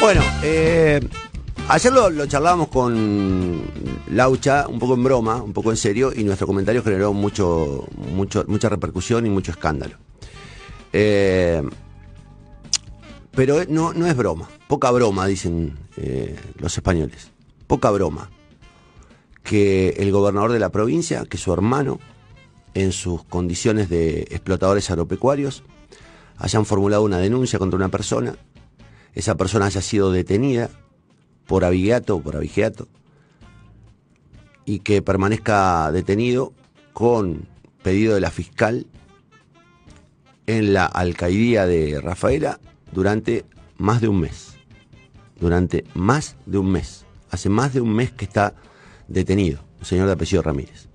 Bueno, eh, ayer lo, charlábamos con Laucha, un poco en broma, un poco en serio, y nuestro comentario generó mucho, mucho, mucha repercusión y mucho escándalo. Eh, pero no, no es broma, poca broma, dicen eh, los españoles. Poca broma. Que el gobernador de la provincia, que su hermano, en sus condiciones de explotadores agropecuarios, hayan formulado una denuncia contra una persona, esa persona haya sido detenida por abigeato o por abigeato, y que permanezca detenido con pedido de la fiscal en la alcaidía de Rafaela durante más de un mes. Durante más de un mes. Hace más de un mes que está detenido el señor de apellido Ramírez.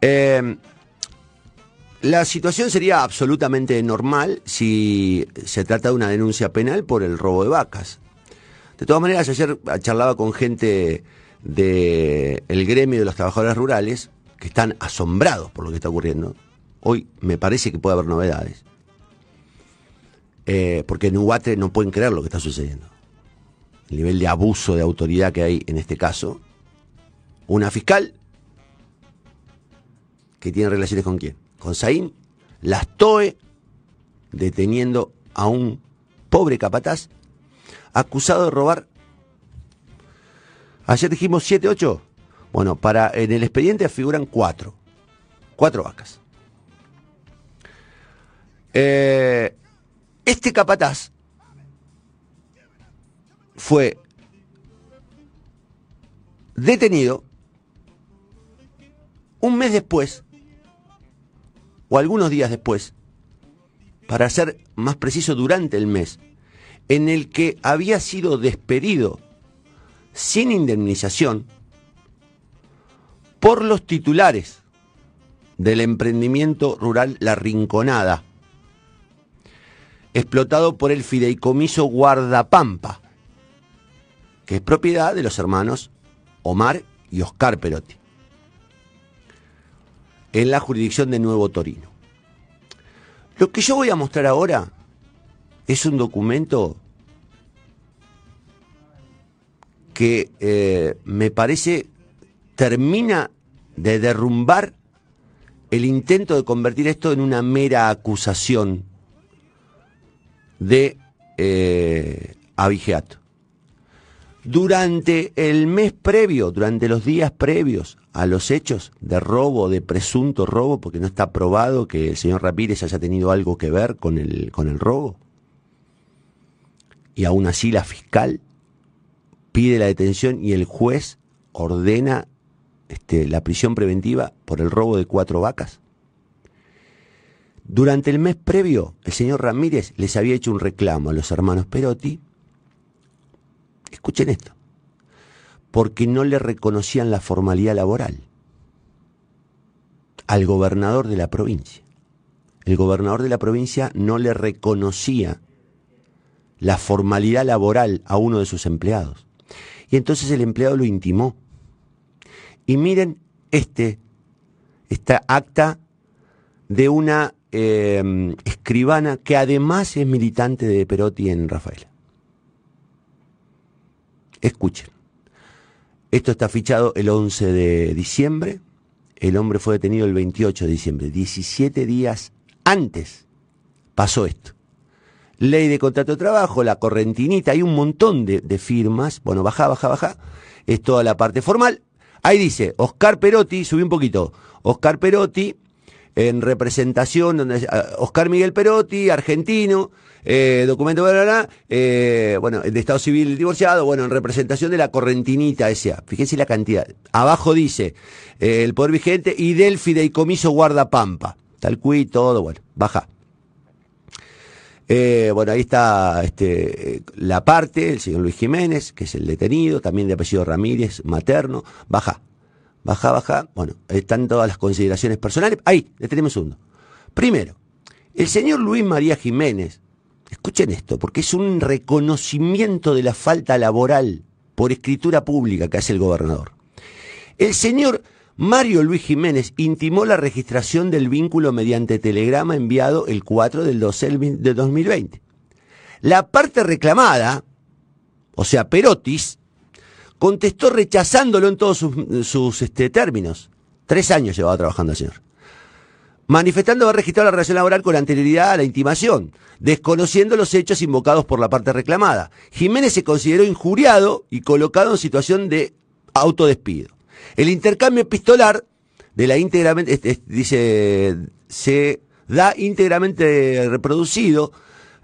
Eh, la situación sería absolutamente normal si se trata de una denuncia penal por el robo de vacas. De todas maneras, ayer charlaba con gente del gremio de los trabajadores rurales que están asombrados por lo que está ocurriendo. Hoy me parece que puede haber novedades. Eh, porque en Uguatre no pueden creer lo que está sucediendo. El nivel de abuso de autoridad que hay en este caso. Una fiscal que tiene relaciones con quién? Con Saín, las TOE deteniendo a un pobre capataz acusado de robar. Ayer dijimos 7, 8. Bueno, para, en el expediente figuran 4. 4 vacas. Eh, este capataz fue detenido un mes después, o algunos días después, para ser más preciso durante el mes, en el que había sido despedido sin indemnización por los titulares del emprendimiento rural La Rinconada, explotado por el fideicomiso Guardapampa, que es propiedad de los hermanos Omar y Oscar Perotti, en la jurisdicción de Nuevo Torino. Lo que yo voy a mostrar ahora es un documento que eh, me parece termina de derrumbar el intento de convertir esto en una mera acusación de eh, abigeato. Durante el mes previo, durante los días previos a los hechos de robo, de presunto robo, porque no está probado que el señor Rapírez haya tenido algo que ver con el, con el robo, y aún así la fiscal pide la detención y el juez ordena este, la prisión preventiva por el robo de cuatro vacas. Durante el mes previo, el señor Ramírez les había hecho un reclamo a los hermanos Perotti. Escuchen esto. Porque no le reconocían la formalidad laboral al gobernador de la provincia. El gobernador de la provincia no le reconocía la formalidad laboral a uno de sus empleados. Y entonces el empleado lo intimó. Y miren este, esta acta de una eh, escribana que además es militante de Perotti en Rafaela. Escuchen. Esto está fichado el 11 de diciembre. El hombre fue detenido el 28 de diciembre. 17 días antes pasó esto. Ley de contrato de trabajo, la correntinita, hay un montón de, de firmas. Bueno, baja, baja, baja. Es toda la parte formal. Ahí dice, Oscar Perotti, subí un poquito. Oscar Perotti, en representación, donde Oscar Miguel Perotti, argentino, eh, documento, bla, eh, bueno, de Estado Civil divorciado, bueno, en representación de la Correntinita S.A. Fíjense la cantidad. Abajo dice eh, el poder vigente y del fideicomiso guardapampa. Tal cuí, todo, bueno, baja. Bueno, ahí está este, la parte, el señor Luis Jiménez, que es el detenido, también de apellido Ramírez, materno, baja. Baja, baja. Bueno, están todas las consideraciones personales. Ahí, detenemos uno. Primero, el señor Luis María Jiménez, escuchen esto, porque es un reconocimiento de la falta laboral por escritura pública que hace el gobernador. El señor Mario Luis Jiménez intimó la registración del vínculo mediante telegrama enviado el 4 del 12 de 2020. La parte reclamada, o sea, Perotis, contestó rechazándolo en todos sus, este, términos. Tres años llevaba trabajando el señor. Manifestando haber registrado la relación laboral con anterioridad a la intimación, desconociendo los hechos invocados por la parte reclamada. Jiménez se consideró injuriado y colocado en situación de autodespido. El intercambio epistolar de la íntegramente, dice, se da íntegramente reproducido,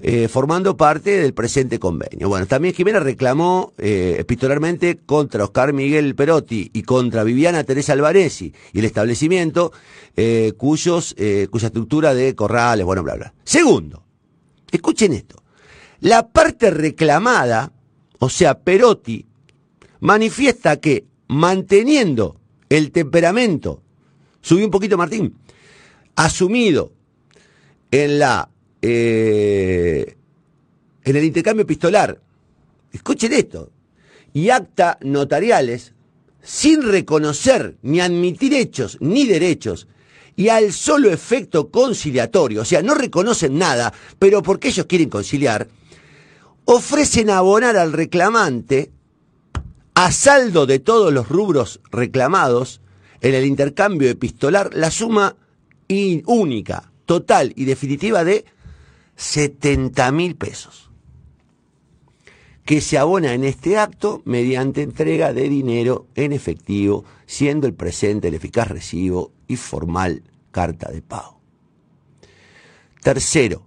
eh, formando parte del presente convenio. Bueno, también Jiménez reclamó eh, epistolarmente contra Oscar Miguel Perotti y contra Viviana Teresa Alvarezi y el establecimiento, eh, cuyos, cuya estructura de corrales, bueno, bla, bla. Segundo, escuchen esto. La parte reclamada, o sea, Perotti, manifiesta que manteniendo el temperamento, subí un poquito Martín, asumido en la eh, en el intercambio epistolar, escuchen esto, y acta notariales, sin reconocer ni admitir hechos ni derechos, y al solo efecto conciliatorio, o sea, no reconocen nada, pero porque ellos quieren conciliar, ofrecen abonar al reclamante a saldo de todos los rubros reclamados en el intercambio epistolar la suma única, total y definitiva de 70 mil pesos, que se abona en este acto mediante entrega de dinero en efectivo, siendo el presente el eficaz recibo y formal carta de pago. Tercero,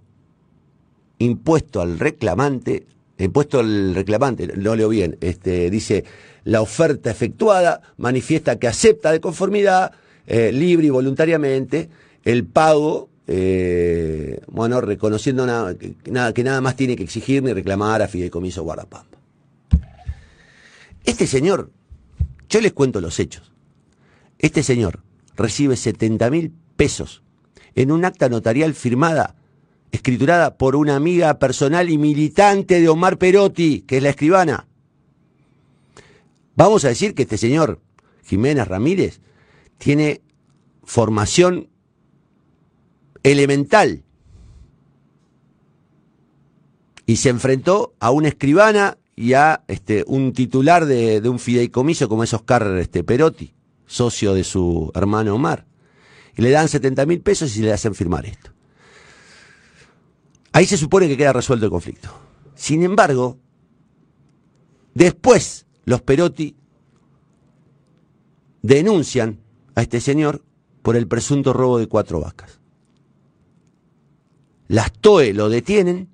impuesto al reclamante, impuesto al reclamante, no leo bien, este, dice, la oferta efectuada manifiesta que acepta de conformidad, eh, libre y voluntariamente, el pago eh, bueno, reconociendo nada, que, nada, que nada más tiene que exigir ni reclamar a Fideicomiso Guardapampa. Este señor, yo les cuento los hechos, este señor recibe 70 mil pesos en un acta notarial firmada, escriturada por una amiga personal y militante de Omar Perotti, que es la escribana. Vamos a decir que este señor, Jiménez Ramírez, tiene formación elemental. Y se enfrentó a una escribana y a este, un titular de, un fideicomiso como es Oscar este, Perotti, socio de su hermano Omar. Y le dan 70 mil pesos y le hacen firmar esto. Ahí se supone que queda resuelto el conflicto. Sin embargo, después los Perotti denuncian a este señor por el presunto robo de cuatro vacas. Las TOE lo detienen,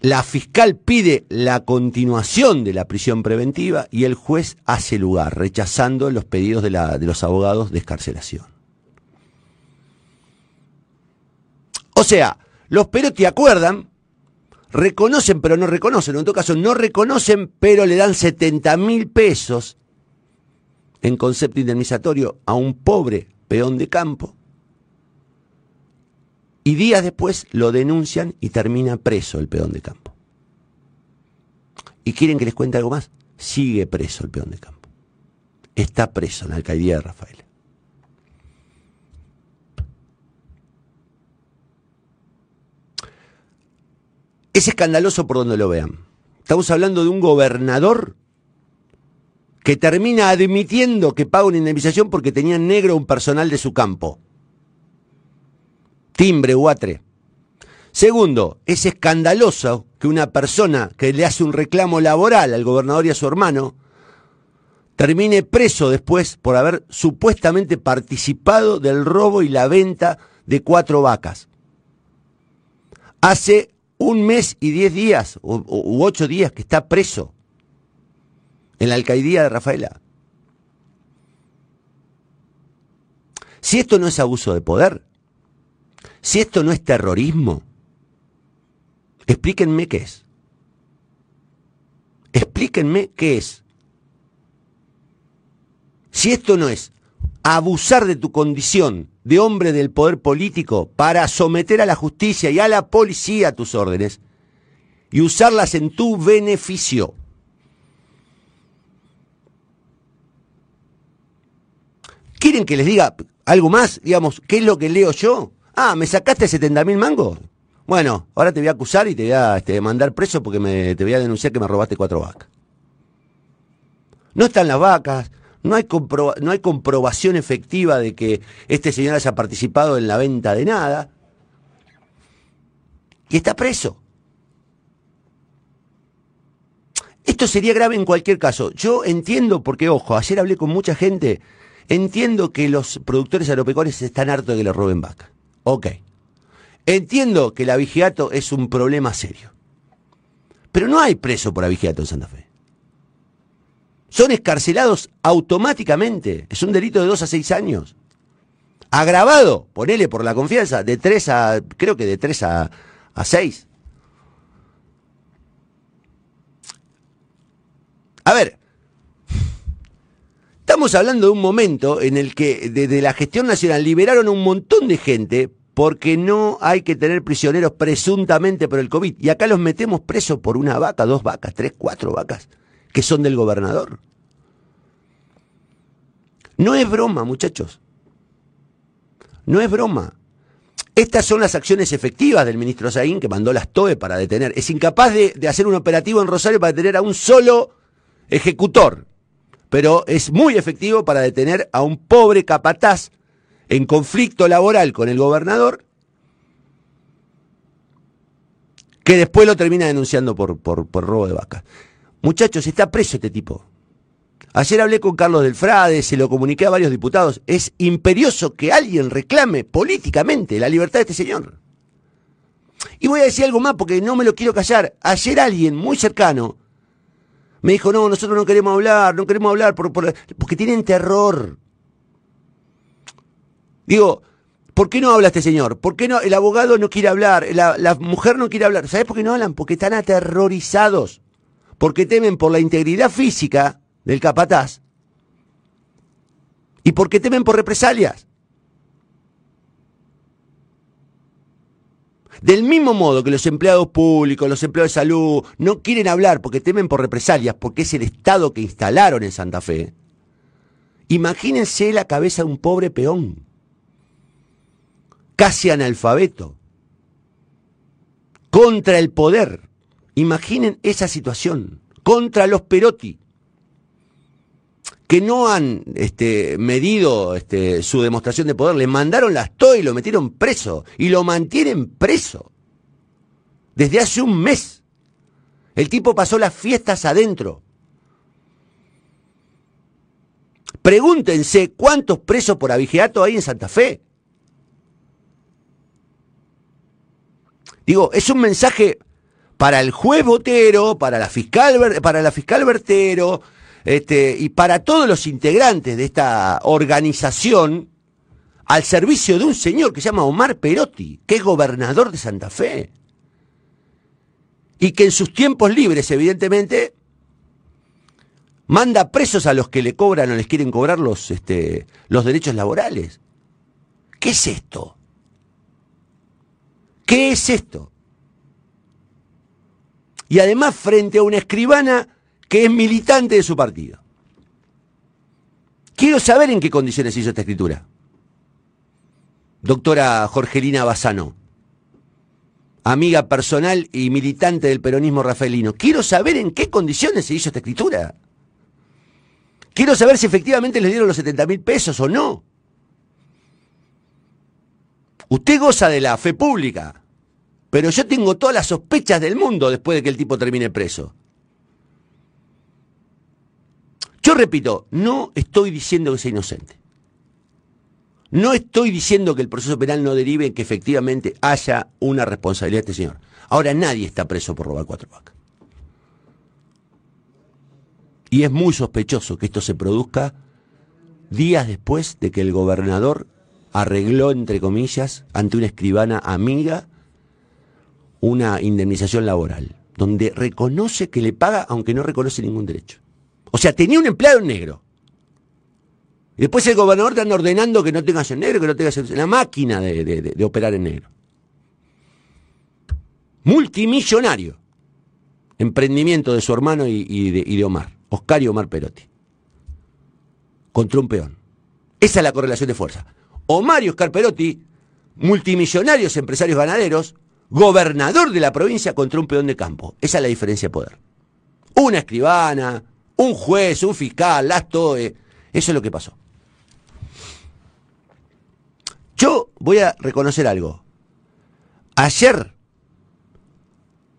la fiscal pide la continuación de la prisión preventiva y el juez hace lugar, rechazando los pedidos de, los abogados de escarcelación. O sea, los Perotti acuerdan, reconocen pero no reconocen, en todo caso no reconocen pero le dan 70 mil pesos en concepto indemnizatorio a un pobre peón de campo y días después lo denuncian y termina preso el peón de campo. ¿Y quieren que les cuente algo más? Sigue preso el peón de campo. Está preso en la alcaldía de Rafael. Es escandaloso por donde lo vean. Estamos hablando de un gobernador que termina admitiendo que paga una indemnización porque tenía negro un personal de su campo timbre Uatre. Segundo, es escandaloso que una persona que le hace un reclamo laboral al gobernador y a su hermano termine preso después por haber supuestamente participado del robo y la venta de cuatro vacas. Hace un mes y diez días, u, ocho días, que está preso en la alcaldía de Rafaela. Si esto no es abuso de poder, si esto no es terrorismo, explíquenme qué es. Explíquenme qué es. Si esto no es abusar de tu condición de hombre del poder político para someter a la justicia y a la policía a tus órdenes y usarlas en tu beneficio. ¿Quieren que les diga algo más? Digamos, ¿qué es lo que leo yo? Ah, ¿me sacaste 70 mil mangos? Bueno, ahora te voy a acusar y te voy a este, mandar preso porque me, te voy a denunciar que me robaste cuatro vacas. No están las vacas, no hay, no hay comprobación efectiva de que este señor haya participado en la venta de nada. Y está preso. Esto sería grave en cualquier caso. Yo entiendo, porque ojo, ayer hablé con mucha gente, entiendo que los productores agropecuarios están hartos de que le roben vaca. Ok. Entiendo que el abigeato es un problema serio. Pero no hay preso por abigeato en Santa Fe. Son escarcelados automáticamente. Es un delito de dos a seis años. Agravado, ponele por la confianza, de tres a, creo que de tres a, a seis. A ver, estamos hablando de un momento en el que desde la gestión nacional liberaron un montón de gente porque no hay que tener prisioneros presuntamente por el COVID. Y acá los metemos presos por una vaca, dos vacas, tres, cuatro vacas, que son del gobernador. No es broma, muchachos. No es broma. Estas son las acciones efectivas del ministro Zain que mandó las TOE para detener. Es incapaz de hacer un operativo en Rosario para detener a un solo ejecutor, pero es muy efectivo para detener a un pobre capataz en conflicto laboral con el gobernador, que después lo termina denunciando por, por, robo de vacas. Muchachos, está preso este tipo. Ayer hablé con Carlos del Frade, se lo comuniqué a varios diputados. Es imperioso que alguien reclame políticamente la libertad de este señor. Y voy a decir algo más porque no me lo quiero callar. Ayer alguien muy cercano me dijo, no, nosotros no queremos hablar, no queremos hablar porque tienen terror. Digo, ¿por qué no habla este señor? ¿Por qué no? El abogado no quiere hablar, la, la mujer no quiere hablar. ¿Sabes por qué no hablan? Porque están aterrorizados. Porque temen por la integridad física del capataz. Y porque temen por represalias. Del mismo modo que los empleados públicos, los empleados de salud, no quieren hablar porque temen por represalias, porque es el Estado que instalaron en Santa Fe. Imagínense la cabeza de un pobre peón, casi analfabeto, contra el poder. Imaginen esa situación, contra los Perotti que no han este, medido este, su demostración de poder, le mandaron las TOE y lo metieron preso y lo mantienen preso desde hace un mes. El tipo pasó las fiestas adentro. Pregúntense cuántos presos por abigeato hay en Santa Fe. Digo, es un mensaje para el juez Botero, para la fiscal, para la fiscal Bertero, este, y para todos los integrantes de esta organización, al servicio de un señor que se llama Omar Perotti, que es gobernador de Santa Fe, y que en sus tiempos libres, evidentemente, manda presos a los que le cobran o les quieren cobrar los, este, los derechos laborales. ¿Qué es esto? ¿Qué es esto? Y además frente a una escribana que es militante de su partido. Quiero saber en qué condiciones hizo esta escritura. Doctora Jorgelina Bassano, amiga personal y militante del peronismo rafaelino. Quiero saber en qué condiciones se hizo esta escritura. Quiero saber si efectivamente les dieron los 70 mil pesos o no. Usted goza de la fe pública, pero yo tengo todas las sospechas del mundo después de que el tipo termine preso. Yo repito, no estoy diciendo que sea inocente. No estoy diciendo que el proceso penal no derive en que efectivamente haya una responsabilidad de este señor. Ahora nadie está preso por robar cuatro vacas. Y es muy sospechoso que esto se produzca días después de que el gobernador arregló, entre comillas, ante una escribana amiga, una indemnización laboral, donde reconoce que le paga aunque no reconoce ningún derecho. O sea, tenía un empleado en negro. Y después el gobernador te anda ordenando que no tengas en negro, que no tengas en la máquina de, operar en negro. Multimillonario. Emprendimiento de su hermano y, de, Omar, Oscar y Omar Perotti. Contra un peón. Esa es la correlación de fuerza. Omar y Oscar Perotti, multimillonarios empresarios ganaderos, gobernador de la provincia contra un peón de campo. Esa es la diferencia de poder. Una escribana, un juez, un fiscal, las TOE. Eso es lo que pasó. Yo voy a reconocer algo. Ayer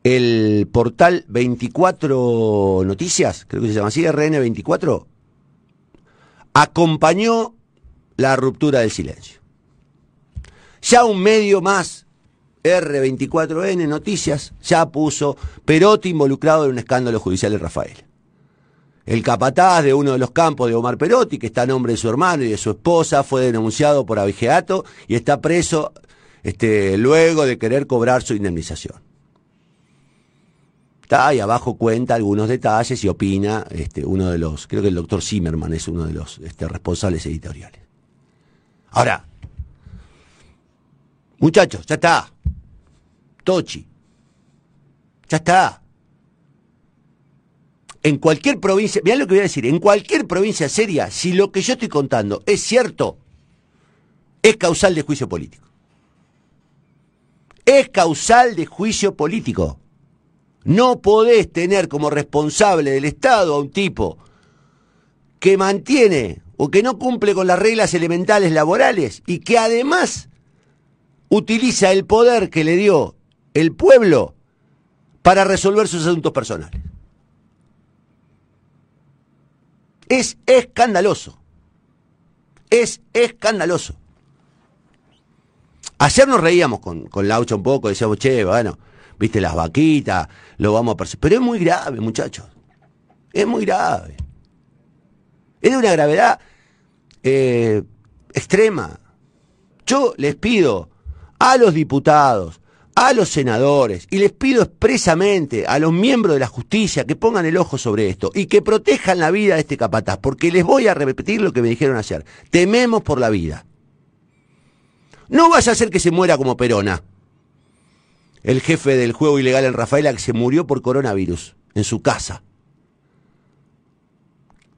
el portal 24 Noticias, creo que se llama así, RN24, acompañó la ruptura del silencio. Ya un medio más, R24N Noticias, ya puso Perotti involucrado en un escándalo judicial de Rafael. El capataz de uno de los campos de Omar Perotti, que está a nombre de su hermano y de su esposa, fue denunciado por abigeato y está preso este, luego de querer cobrar su indemnización. Está ahí abajo cuenta algunos detalles y opina este, uno de los, creo que el doctor Zimmerman es uno de los este, responsables editoriales. Ahora, muchachos, ya está. Tochi. Ya está. En cualquier provincia, mirá lo que voy a decir, en cualquier provincia seria, si lo que yo estoy contando es cierto, es causal de juicio político. Es causal de juicio político. No podés tener como responsable del Estado a un tipo que mantiene o que no cumple con las reglas elementales laborales y que además utiliza el poder que le dio el pueblo para resolver sus asuntos personales. Es escandaloso. Es escandaloso. Ayer nos reíamos con, con Laucha un poco, decíamos, che, bueno, viste las vaquitas, lo vamos a perseguir. Pero es muy grave, muchachos. Es muy grave. Es de una gravedad eh, extrema. Yo les pido a los diputados, a los senadores, y les pido expresamente a los miembros de la justicia que pongan el ojo sobre esto y que protejan la vida de este capataz, porque les voy a repetir lo que me dijeron ayer. Tememos por la vida. No vaya a ser que se muera como Perona, el jefe del juego ilegal en Rafaela que se murió por coronavirus en su casa.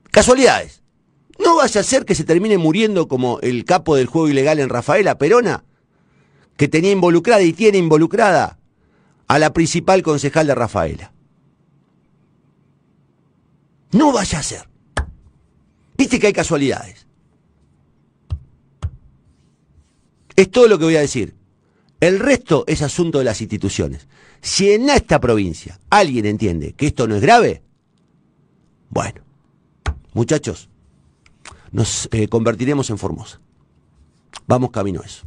Casualidades. No vaya a ser que se termine muriendo como el capo del juego ilegal en Rafaela, Perona, que tenía involucrada y tiene involucrada a la principal concejal de Rafaela. No vaya a ser. Viste que hay casualidades. Es todo lo que voy a decir. El resto es asunto de las instituciones. Si en esta provincia alguien entiende que esto no es grave, bueno, muchachos, nos eh, convertiremos en Formosa. Vamos camino a eso.